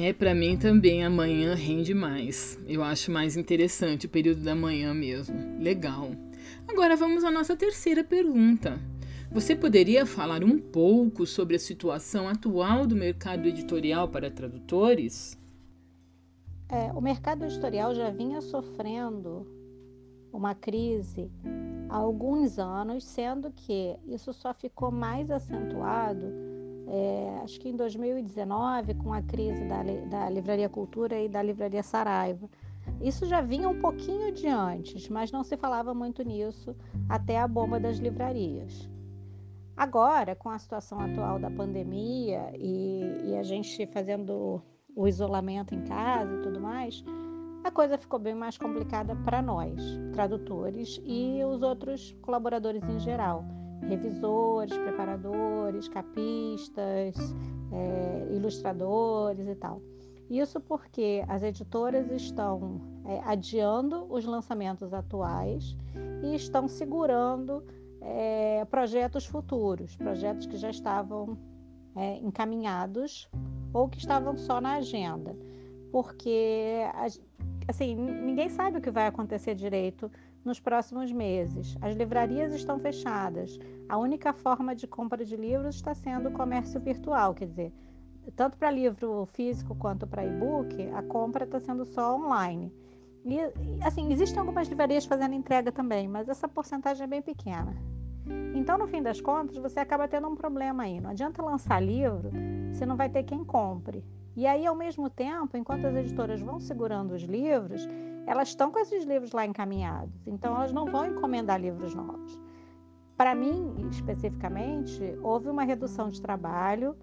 É, para mim também amanhã rende mais. Eu acho mais interessante o período da manhã mesmo. Legal. Agora vamos à nossa terceira pergunta. Você poderia falar um pouco sobre a situação atual do mercado editorial para tradutores? É, o mercado editorial já vinha sofrendo uma crise há alguns anos, sendo que isso só ficou mais acentuado, é, acho que em 2019, com a crise da, da Livraria Cultura e da Livraria Saraiva. Isso já vinha um pouquinho de antes, mas não se falava muito nisso até a bomba das livrarias. Agora, com a situação atual da pandemia e, e a gente fazendo o isolamento em casa e tudo mais, a coisa ficou bem mais complicada para nós, tradutores e os outros colaboradores em geral, revisores, preparadores, capistas, é, ilustradores e tal. Isso porque as editoras estão é, adiando os lançamentos atuais e estão segurando é, projetos futuros, projetos que já estavam é, encaminhados ou que estavam só na agenda, porque assim ninguém sabe o que vai acontecer direito nos próximos meses. As livrarias estão fechadas. A única forma de compra de livros está sendo o comércio virtual, quer dizer, tanto para livro físico quanto para e-book, a compra está sendo só online. E, assim, existem algumas livrarias fazendo entrega também, mas essa porcentagem é bem pequena. Então, no fim das contas, você acaba tendo um problema aí. Não adianta lançar livro, você não vai ter quem compre. E aí, ao mesmo tempo, enquanto as editoras vão segurando os livros, elas estão com esses livros lá encaminhados. Então, elas não vão encomendar livros novos. Para mim, especificamente, houve uma redução de trabalho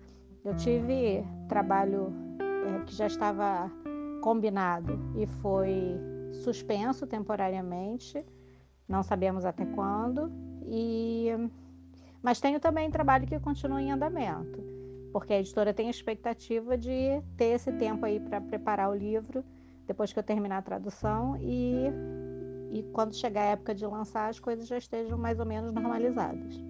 eu tive trabalho é, que já estava combinado e foi suspenso temporariamente, não sabemos até quando, e mas tenho também trabalho que continua em andamento, porque a editora tem a expectativa de ter esse tempo aí para preparar o livro depois que eu terminar a tradução e, e quando chegar a época de lançar as coisas já estejam mais ou menos normalizadas.